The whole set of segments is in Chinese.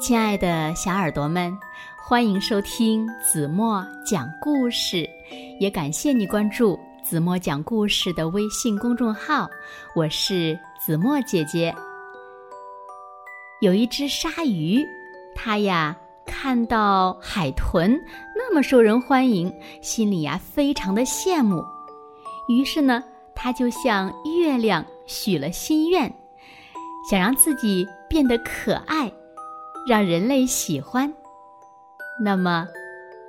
亲爱的小耳朵们，欢迎收听子墨讲故事，也感谢你关注子墨讲故事的微信公众号。我是子墨姐姐。有一只鲨鱼，它呀看到海豚那么受人欢迎，心里呀非常的羡慕，于是呢，它就向月亮许了心愿，想让自己变得可爱。让人类喜欢，那么，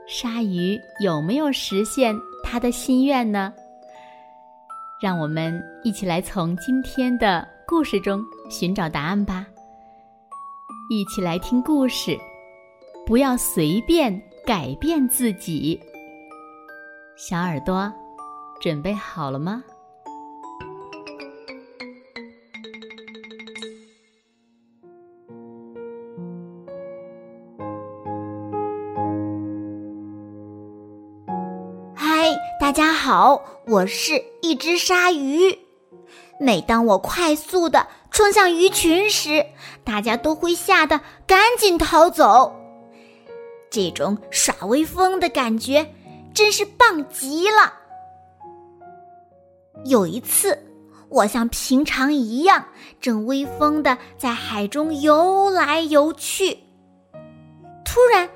鲨鱼有没有实现他的心愿呢？让我们一起来从今天的故事中寻找答案吧。一起来听故事，不要随便改变自己。小耳朵，准备好了吗？大家好，我是一只鲨鱼。每当我快速的冲向鱼群时，大家都会吓得赶紧逃走。这种耍威风的感觉真是棒极了。有一次，我像平常一样，正威风的在海中游来游去，突然，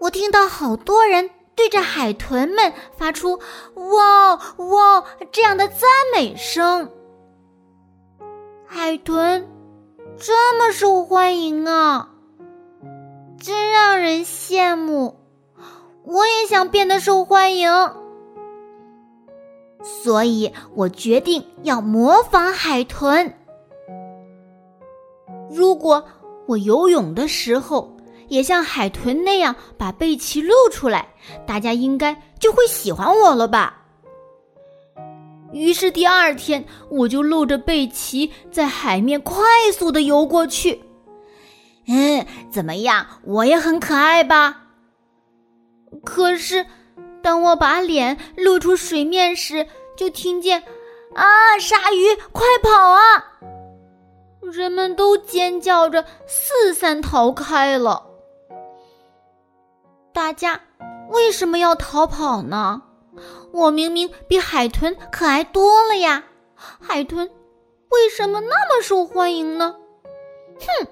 我听到好多人。对着海豚们发出“哇哇”这样的赞美声，海豚这么受欢迎啊，真让人羡慕。我也想变得受欢迎，所以我决定要模仿海豚。如果我游泳的时候，也像海豚那样把背鳍露出来，大家应该就会喜欢我了吧。于是第二天，我就露着背鳍在海面快速的游过去。嗯，怎么样？我也很可爱吧？可是，当我把脸露出水面时，就听见“啊，鲨鱼，快跑啊！”人们都尖叫着四散逃开了。大家为什么要逃跑呢？我明明比海豚可爱多了呀！海豚为什么那么受欢迎呢？哼！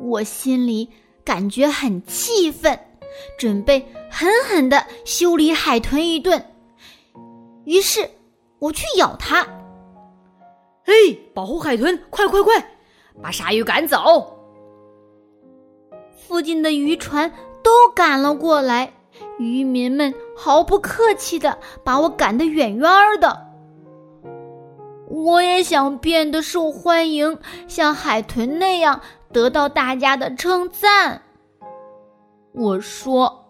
我心里感觉很气愤，准备狠狠的修理海豚一顿。于是我去咬它。嘿，保护海豚！快快快，把鲨鱼赶走！附近的渔船都赶了过来，渔民们毫不客气的把我赶得远远的。我也想变得受欢迎，像海豚那样得到大家的称赞。我说：“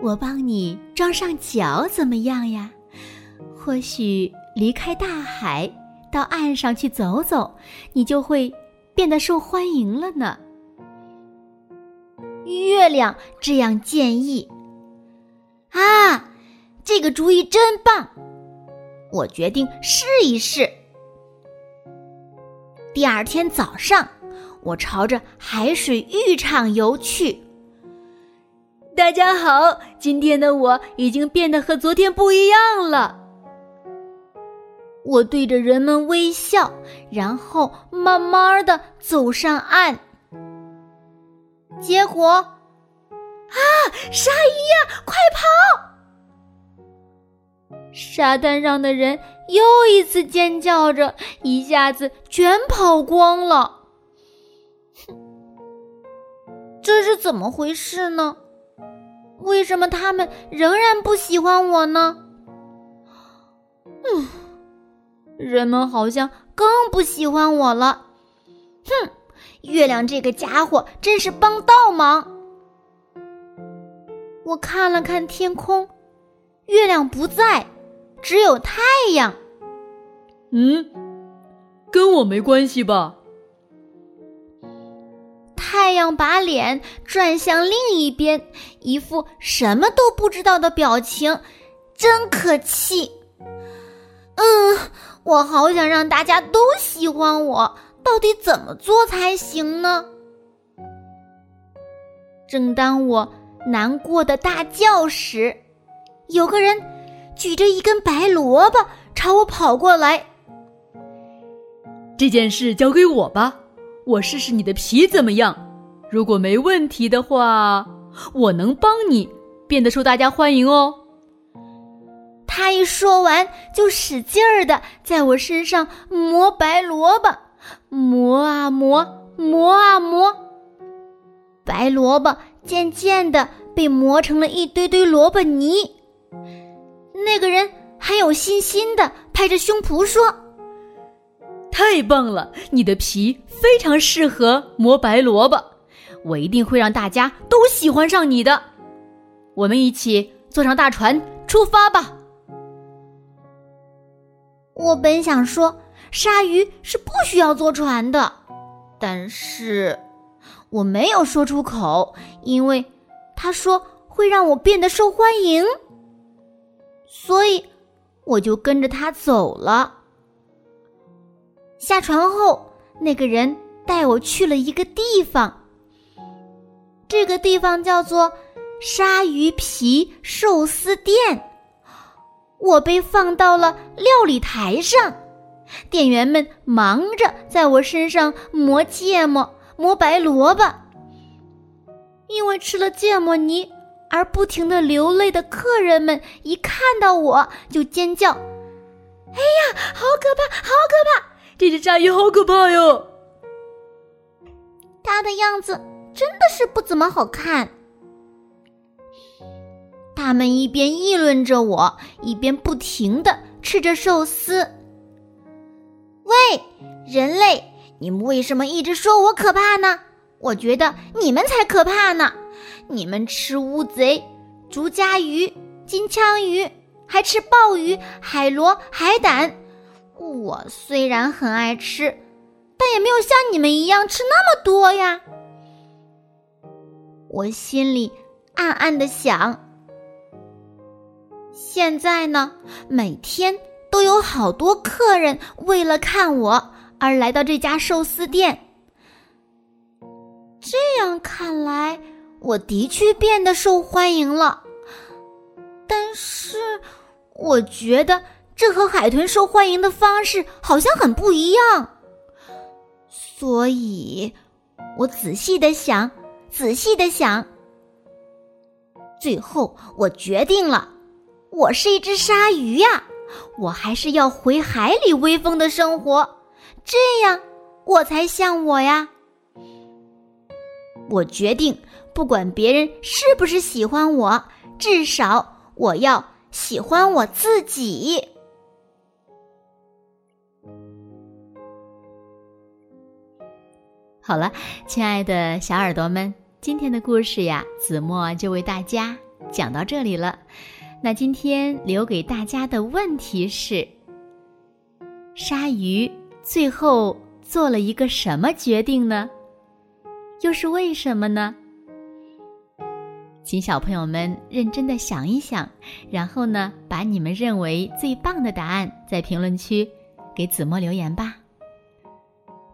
我帮你装上脚怎么样呀？或许离开大海，到岸上去走走，你就会变得受欢迎了呢。”月亮这样建议：“啊，这个主意真棒！我决定试一试。”第二天早上，我朝着海水浴场游去。大家好，今天的我已经变得和昨天不一样了。我对着人们微笑，然后慢慢的走上岸。结果，啊，鲨鱼呀，快跑！沙滩上的人又一次尖叫着，一下子全跑光了。哼，这是怎么回事呢？为什么他们仍然不喜欢我呢？嗯，人们好像更不喜欢我了。哼！月亮这个家伙真是帮倒忙。我看了看天空，月亮不在，只有太阳。嗯，跟我没关系吧？太阳把脸转向另一边，一副什么都不知道的表情，真可气。嗯，我好想让大家都喜欢我。到底怎么做才行呢？正当我难过的大叫时，有个人举着一根白萝卜朝我跑过来。这件事交给我吧，我试试你的皮怎么样。如果没问题的话，我能帮你变得受大家欢迎哦。他一说完，就使劲儿的在我身上磨白萝卜，磨啊磨，磨啊磨，白萝卜渐渐的被磨成了一堆堆萝卜泥。那个人很有信心的拍着胸脯说：“太棒了，你的皮非常适合磨白萝卜，我一定会让大家都喜欢上你的。我们一起坐上大船出发吧。”我本想说，鲨鱼是不需要坐船的，但是我没有说出口，因为他说会让我变得受欢迎，所以我就跟着他走了。下船后，那个人带我去了一个地方，这个地方叫做鲨鱼皮寿司店。我被放到了料理台上，店员们忙着在我身上磨芥末、磨白萝卜。因为吃了芥末泥而不停的流泪的客人们，一看到我就尖叫：“哎呀，好可怕，好可怕！这只鲨鱼好可怕哟！”它的样子真的是不怎么好看。他们一边议论着我，一边不停的吃着寿司。喂，人类，你们为什么一直说我可怕呢？我觉得你们才可怕呢！你们吃乌贼、竹荚鱼、金枪鱼，还吃鲍鱼、海螺、海胆。我虽然很爱吃，但也没有像你们一样吃那么多呀。我心里暗暗的想。现在呢，每天都有好多客人为了看我而来到这家寿司店。这样看来，我的确变得受欢迎了。但是，我觉得这和海豚受欢迎的方式好像很不一样。所以，我仔细的想，仔细的想，最后我决定了。我是一只鲨鱼呀，我还是要回海里威风的生活，这样我才像我呀。我决定，不管别人是不是喜欢我，至少我要喜欢我自己。好了，亲爱的小耳朵们，今天的故事呀，子墨就为大家讲到这里了。那今天留给大家的问题是：鲨鱼最后做了一个什么决定呢？又是为什么呢？请小朋友们认真的想一想，然后呢，把你们认为最棒的答案在评论区给子墨留言吧。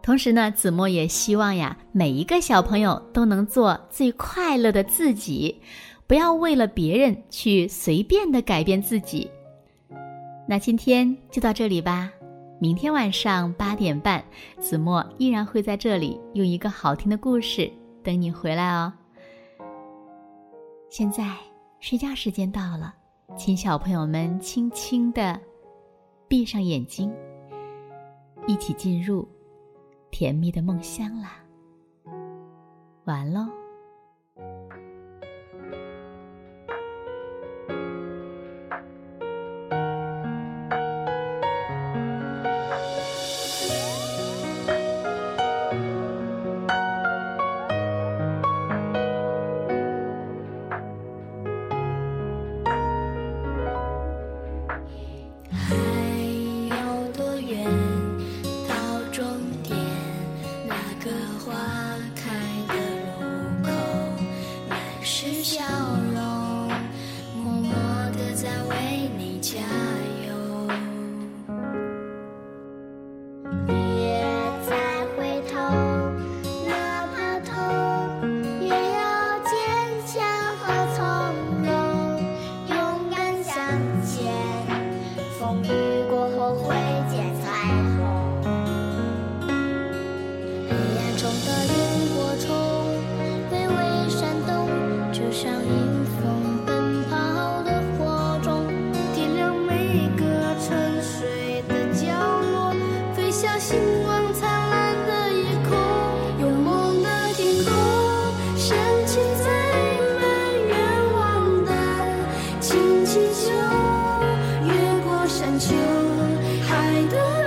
同时呢，子墨也希望呀，每一个小朋友都能做最快乐的自己。不要为了别人去随便的改变自己。那今天就到这里吧，明天晚上八点半，子墨依然会在这里用一个好听的故事等你回来哦。现在睡觉时间到了，请小朋友们轻轻的闭上眼睛，一起进入甜蜜的梦乡啦。完喽。是笑容。爱的